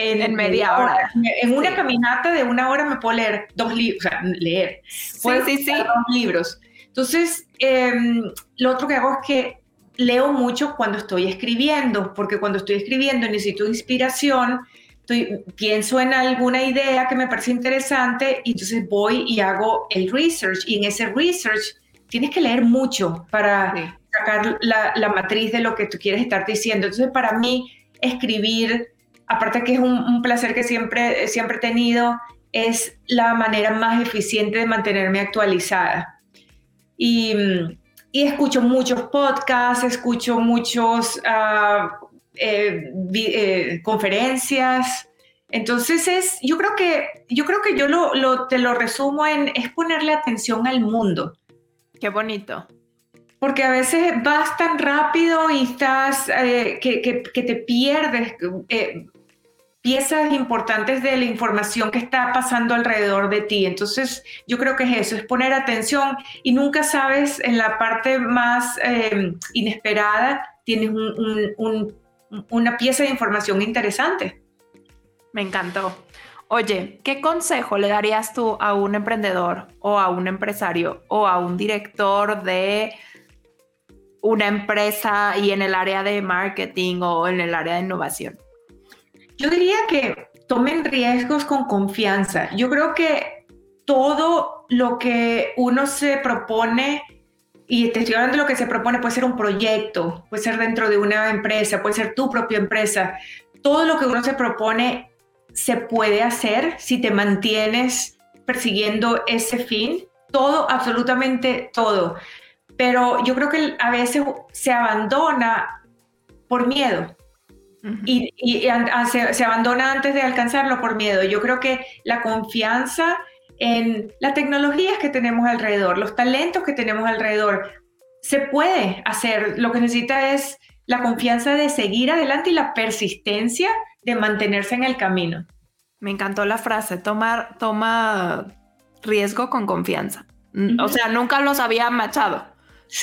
en, media hora. En una caminata de una hora me puedo leer dos libros, o sea, leer. Puedo sí, sí, dos libros. Entonces, em, lo otro que hago es que leo mucho cuando estoy escribiendo, porque cuando estoy escribiendo necesito inspiración, estoy, pienso en alguna idea que me parece interesante y entonces voy y hago el research y en ese research tienes que leer mucho para sacar la, la, matriz de lo que tú quieres estar diciendo. Entonces, para mí, escribir aparte que es un, placer que siempre, siempre he tenido, es la manera más eficiente de mantenerme actualizada. Y, escucho muchos podcasts, escucho muchos ah, eh, eh, conferencias. Entonces es, yo creo que yo creo que yo lo, te lo resumo en es ponerle atención al mundo. Qué bonito. Porque a veces vas tan rápido y estás eh, que, que, te pierdes piezas importantes de la información que está pasando alrededor de ti. Entonces, yo creo que es eso, es poner atención y nunca sabes en la parte más eh, inesperada, tienes una pieza de información interesante. Me encantó. Oye, ¿qué consejo le darías tú a un emprendedor o a un empresario o a un director de una empresa y en el área de marketing o en el área de innovación? Yo diría que tomen riesgos con confianza. Yo creo que todo lo que uno se propone, y te estoy hablando de lo que se propone, puede ser un proyecto, puede ser dentro de una empresa, puede ser tu propia empresa, todo lo que uno se propone se puede hacer si te mantienes persiguiendo ese fin, todo, absolutamente todo. Pero yo creo que a veces se abandona por miedo. Y, se, se, abandona antes de alcanzarlo por miedo. Yo creo que la confianza en las tecnologías que tenemos alrededor, los talentos que tenemos alrededor, se puede hacer. Lo que necesita es la confianza de seguir adelante y la persistencia de mantenerse en el camino. Me encantó la frase, tomar, toma riesgo con confianza. O sea, nunca los había machado.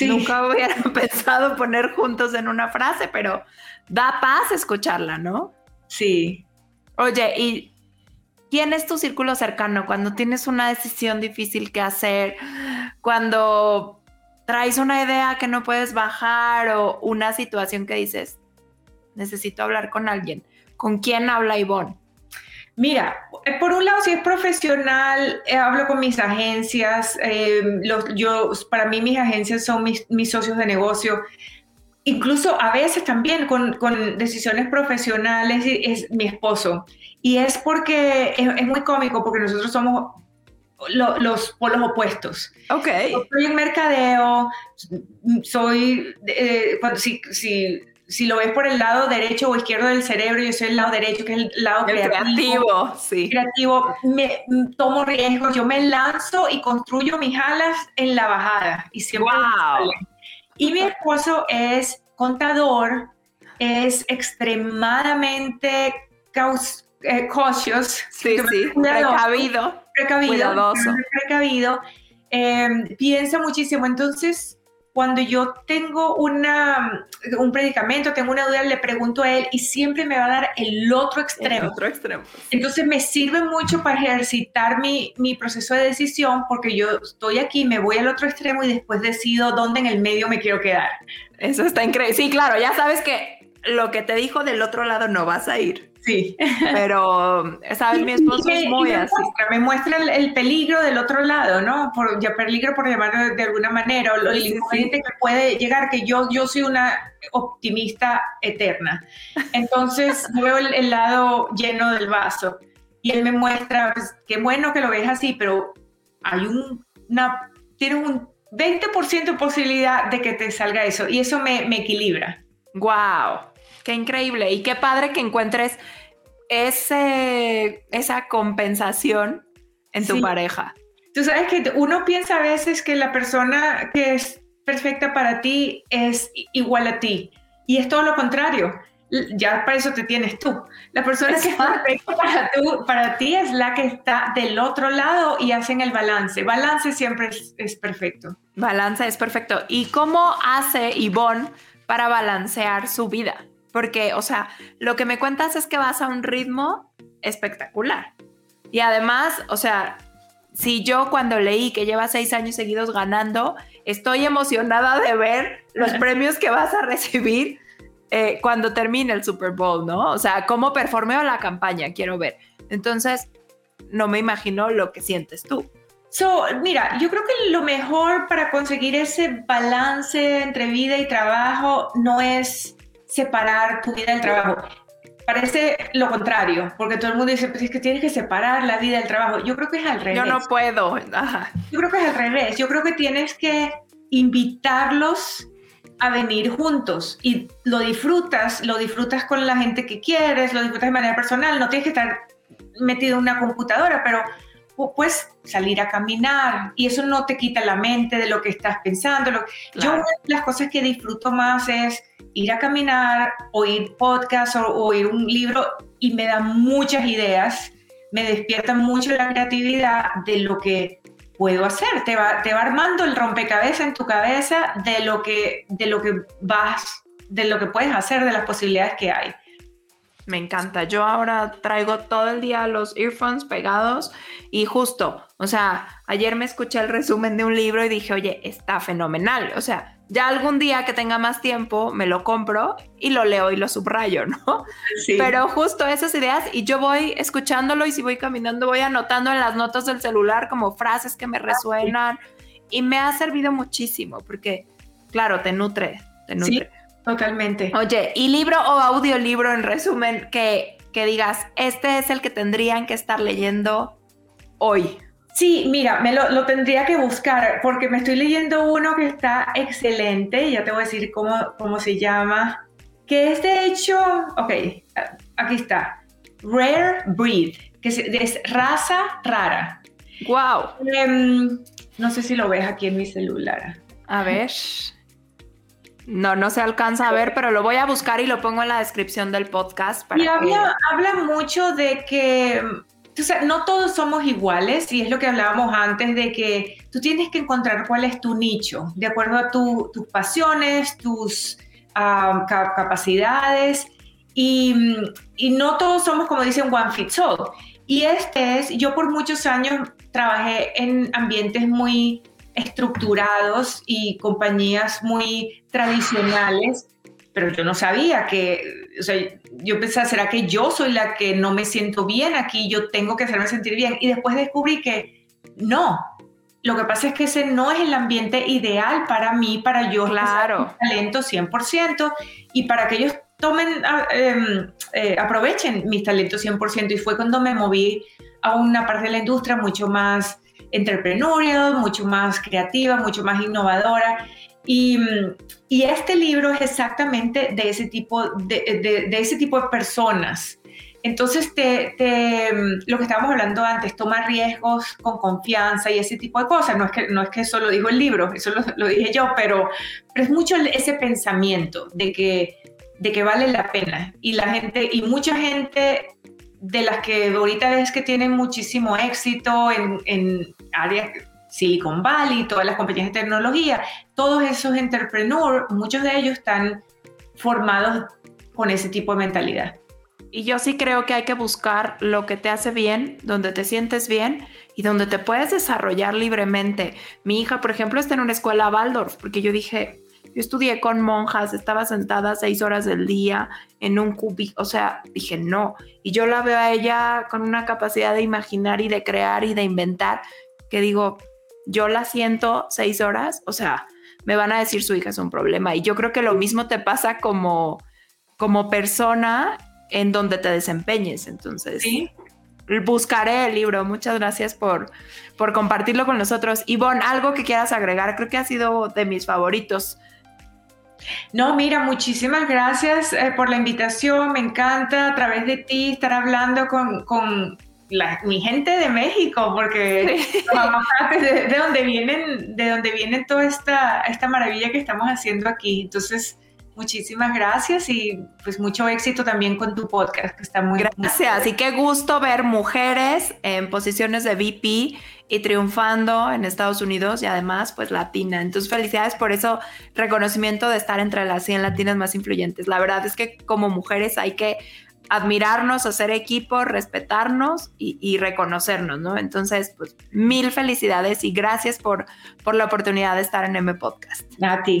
Nunca hubiera pensado poner juntos en una frase, pero da paz escucharla, ¿no? Sí. Oye, ¿y quién es tu círculo cercano cuando tienes una decisión difícil que hacer? Cuando traes una idea que no puedes bajar o una situación que dices, necesito hablar con alguien. ¿Con quién habla Ivonne? Mira, eh, por un lado, si es profesional, eh, hablo con mis agencias. Eh, yo, para mí, mis agencias son mis, socios de negocio. Incluso a veces también con, decisiones profesionales es mi esposo. Y es porque es muy cómico, porque nosotros somos los polos opuestos. Ok. soy en mercadeo, soy, eh, cuando, si, si, si, lo ves por el lado derecho o izquierdo del cerebro, yo soy el lado derecho, que es el lado creativo. Creativo, sí. Creativo, me, tomo riesgos, yo me lanzo y construyo mis alas en la bajada. Y siempre wow. Y mi esposo es contador, es extremadamente eh, cautious. Sí, sí, precavido precavido, precavido em, piensa muchísimo. Entonces, cuando yo tengo una, un predicamento, tengo una duda, le pregunto a él y siempre me va a dar el otro extremo. otro extremo. Entonces me sirve mucho para ejercitar mi, mi, proceso de decisión porque yo estoy aquí, me voy al otro extremo y después decido dónde en el medio me quiero quedar. Eso está increíble. Sí, claro, ya sabes que lo que te dijo del otro lado no vas a ir. Sí. Pero, ¿sabes? Mi esposo es muy así. me muestra el, peligro del otro lado, ¿no? Por, ya peligro por llamarlo de, alguna manera, o lo que puede llegar, que yo, yo soy una optimista eterna. Entonces, veo el, lado lleno del vaso. Y él me muestra, pues, qué bueno que lo ves así, pero hay un, una, tienes un 20% de posibilidad de que te salga eso. Y eso me, me equilibra. ¡Wow! Qué increíble y qué padre que encuentres ese, esa compensación en tu pareja. Tú sabes que uno piensa a veces que la persona que es perfecta para ti es igual a ti y es todo lo contrario. Ya para eso te tienes tú. La persona que es perfecta para, para ti es la que está del otro lado y hacen el balance. Balance siempre es, es perfecto. Balance es perfecto. ¿Y cómo hace Yvonne para balancear su vida? Porque, o sea, lo que me cuentas es que vas a un ritmo espectacular. Y además, o sea, si yo cuando leí que llevas seis años seguidos ganando, estoy emocionada de ver los premios que vas a recibir eh, cuando termine el Super Bowl, ¿no? O sea, cómo performeo la campaña, quiero ver. Entonces, no me imagino lo que sientes tú. So, mira, yo creo que lo mejor para conseguir ese balance entre vida y trabajo no es separar tu vida del trabajo. Parece lo contrario, porque todo el mundo dice, pues es que tienes que separar la vida del trabajo. Yo creo que es al revés. Yo no puedo. Yo creo que es al revés. Yo creo que tienes que invitarlos a venir juntos y lo disfrutas, lo disfrutas con la gente que quieres, lo disfrutas de manera personal, no tienes que estar metido en una computadora, pero puedes salir a caminar y eso no te quita la mente de lo que estás pensando. Yo una de las cosas que disfruto más es ir a caminar, oír podcast o oír un libro y me da muchas ideas, me despierta mucho la creatividad de lo que puedo hacer, te va, te va armando el rompecabezas en tu cabeza de lo que, de lo que vas, de lo que puedes hacer, de las posibilidades que hay. Me encanta. Yo ahora traigo todo el día los earphones pegados y justo, o sea, ayer me escuché el resumen de un libro y dije, oye, está fenomenal. O sea, ya algún día que tenga más tiempo me lo compro y lo leo y lo subrayo, ¿no? Sí. Pero justo esas ideas y yo voy escuchándolo y si voy caminando voy anotando en las notas del celular como frases que me resuenan y me ha servido muchísimo porque, claro, te nutre, te nutre. Totalmente. Oye, ¿y libro o audiolibro en resumen que, que digas, este es el que tendrían que estar leyendo hoy? Sí, mira, me lo, tendría que buscar porque me estoy leyendo uno que está excelente, ya te voy a decir cómo, cómo se llama, que es de hecho, ok, aquí está, Rare Breed, que es, raza rara. Wow. Em, no sé si lo ves aquí en mi celular. A ver. No, no se alcanza a ver, pero lo voy a buscar y lo pongo en la descripción del podcast. y habla, habla mucho de que o sea, no todos somos iguales y es lo que hablábamos antes de que tú tienes que encontrar cuál es tu nicho, de acuerdo a tus pasiones, tus capacidades y, y, no todos somos, como dicen, one fits all. Y este es, yo por muchos años trabajé en ambientes muy estructurados y compañías muy tradicionales, pero yo no sabía que, o sea, yo pensaba, ¿será que yo soy la que no me siento bien aquí? Yo tengo que hacerme sentir bien. Y después descubrí que no. Lo que pasa es que ese no es el ambiente ideal para mí, para yo claro. talento 100% y para que ellos tomen, em, eh, aprovechen mis talentos 100%. Y fue cuando me moví a una parte de la industria mucho más entrepreneurial, mucho más creativa, mucho más innovadora. Y, y, este libro es exactamente de ese tipo de, de, ese tipo de personas. Entonces, te, te, lo que estábamos hablando antes, toma riesgos con confianza y ese tipo de cosas. No es que, no es que eso lo dijo el libro, eso lo, lo dije yo, pero, pero es mucho ese pensamiento de que, de que vale la pena. Y la gente, y mucha gente de las que ahorita ves que tienen muchísimo éxito en, en áreas Silicon Valley, todas las compañías de tecnología, todos esos entrepreneurs, muchos de ellos están formados con ese tipo de mentalidad. Y yo sí creo que hay que buscar lo que te hace bien, donde te sientes bien y donde te puedes desarrollar libremente. Mi hija, por ejemplo, está en una escuela Waldorf, porque yo dije, yo estudié con monjas, estaba sentada seis horas del día en un cubi, o sea, dije no. Y yo la veo a ella con una capacidad de imaginar y de crear y de inventar, que digo, yo la siento seis horas, o sea, me van a decir su hija es un problema. Y yo creo que lo mismo te pasa como, como persona en donde te desempeñes. Entonces, ¿Sí? buscaré el libro. Muchas gracias por, por compartirlo con nosotros. Ivonne, algo que quieras agregar, creo que ha sido de mis favoritos. No, mira, muchísimas gracias eh, por la invitación. Me encanta a través de ti estar hablando con, con mi gente de México, porque de, de, donde vienen, de donde vienen toda esta, esta maravilla que estamos haciendo aquí. Entonces, muchísimas gracias y pues mucho éxito también con tu podcast, que está muy Gracias, y qué gusto ver mujeres en posiciones de VP y triunfando en Estados Unidos y además pues latina. Entonces felicidades por eso, reconocimiento de estar entre las 100 latinas más influyentes. La verdad es que como mujeres hay que admirarnos, hacer equipo, respetarnos y, reconocernos, ¿no? Entonces, pues mil felicidades y gracias por, por la oportunidad de estar en M Podcast. A ti.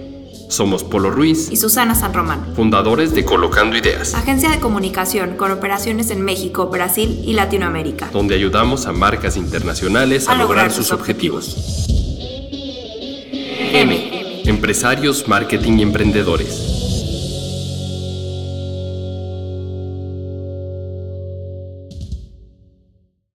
Somos Polo Ruiz y Susana San Román, fundadores de Colocando Ideas, agencia de comunicación con operaciones en México, Brasil y Latinoamérica, donde ayudamos a marcas internacionales a, lograr, sus objetivos. M. Empresarios, marketing y emprendedores.